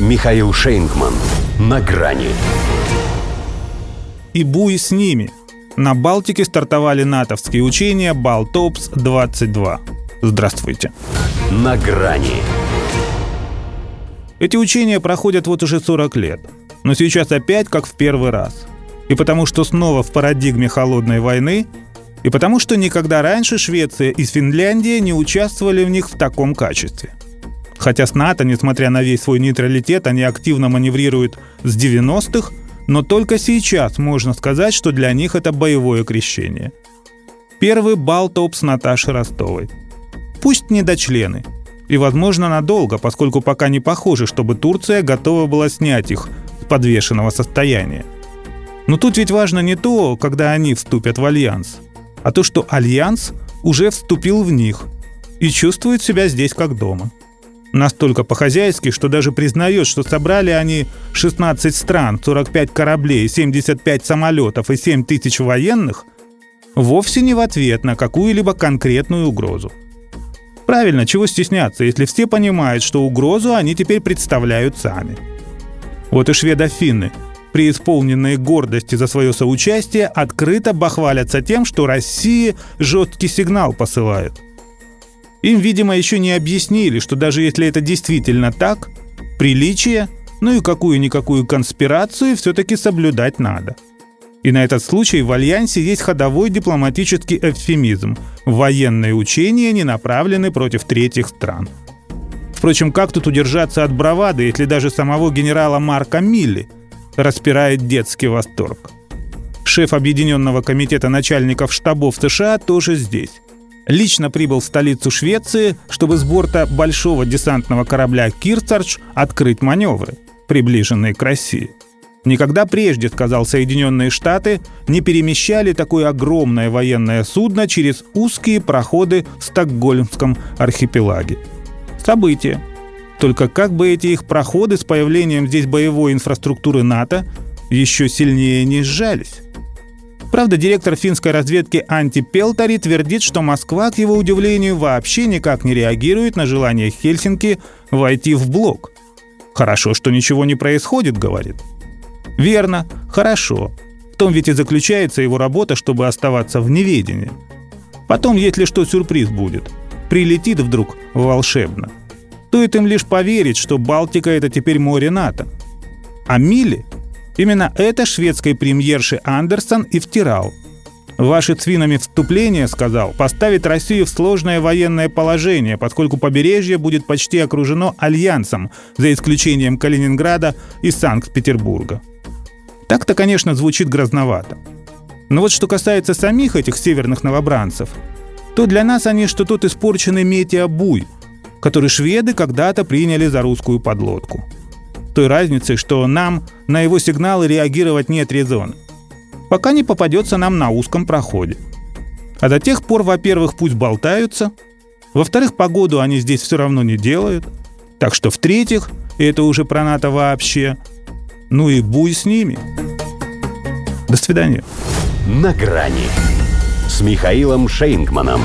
Михаил Шейнгман. На грани. И буй с ними. На Балтике стартовали натовские учения «Балтопс-22». Здравствуйте. На грани. Эти учения проходят вот уже 40 лет. Но сейчас опять как в первый раз. И потому что снова в парадигме холодной войны, и потому что никогда раньше Швеция и Финляндия не участвовали в них в таком качестве. Хотя с НАТО, несмотря на весь свой нейтралитет, они активно маневрируют с 90-х, но только сейчас можно сказать, что для них это боевое крещение. Первый бал топ с Наташей Ростовой. Пусть не до члены. И, возможно, надолго, поскольку пока не похоже, чтобы Турция готова была снять их с подвешенного состояния. Но тут ведь важно не то, когда они вступят в альянс, а то, что альянс уже вступил в них и чувствует себя здесь как дома. Настолько по-хозяйски, что даже признает, что собрали они 16 стран, 45 кораблей, 75 самолетов и 7 тысяч военных вовсе не в ответ на какую-либо конкретную угрозу. Правильно, чего стесняться, если все понимают, что угрозу они теперь представляют сами. Вот и шведофинны, преисполненные гордости за свое соучастие, открыто бахвалятся тем, что Россия жесткий сигнал посылает. Им, видимо, еще не объяснили, что даже если это действительно так, приличие, ну и какую-никакую конспирацию все-таки соблюдать надо. И на этот случай в Альянсе есть ходовой дипломатический эвфемизм. Военные учения не направлены против третьих стран. Впрочем, как тут удержаться от бравады, если даже самого генерала Марка Милли – распирает детский восторг. Шеф Объединенного комитета начальников штабов США тоже здесь. Лично прибыл в столицу Швеции, чтобы с борта большого десантного корабля «Кирцардж» открыть маневры, приближенные к России. Никогда прежде, сказал Соединенные Штаты, не перемещали такое огромное военное судно через узкие проходы в Стокгольмском архипелаге. Событие, только как бы эти их проходы с появлением здесь боевой инфраструктуры НАТО еще сильнее не сжались. Правда, директор финской разведки Анти Пелтари твердит, что Москва, к его удивлению, вообще никак не реагирует на желание Хельсинки войти в блок. «Хорошо, что ничего не происходит», — говорит. Верно, хорошо. В том ведь и заключается его работа, чтобы оставаться в неведении. Потом, если что, сюрприз будет. Прилетит вдруг волшебно — Стоит им лишь поверить, что Балтика — это теперь море НАТО. А Милли именно это шведской премьерши Андерсон и втирал. Ваши цвинами вступление, сказал, поставит Россию в сложное военное положение, поскольку побережье будет почти окружено альянсом, за исключением Калининграда и Санкт-Петербурга. Так-то, конечно, звучит грозновато. Но вот что касается самих этих северных новобранцев, то для нас они что тут испорченный метеобуй — который шведы когда-то приняли за русскую подлодку. Той разницей, что нам на его сигналы реагировать нет резона. Пока не попадется нам на узком проходе. А до тех пор, во-первых, пусть болтаются, во-вторых, погоду они здесь все равно не делают, так что в-третьих, это уже про НАТО вообще, ну и буй с ними. До свидания. На грани с Михаилом Шейнгманом.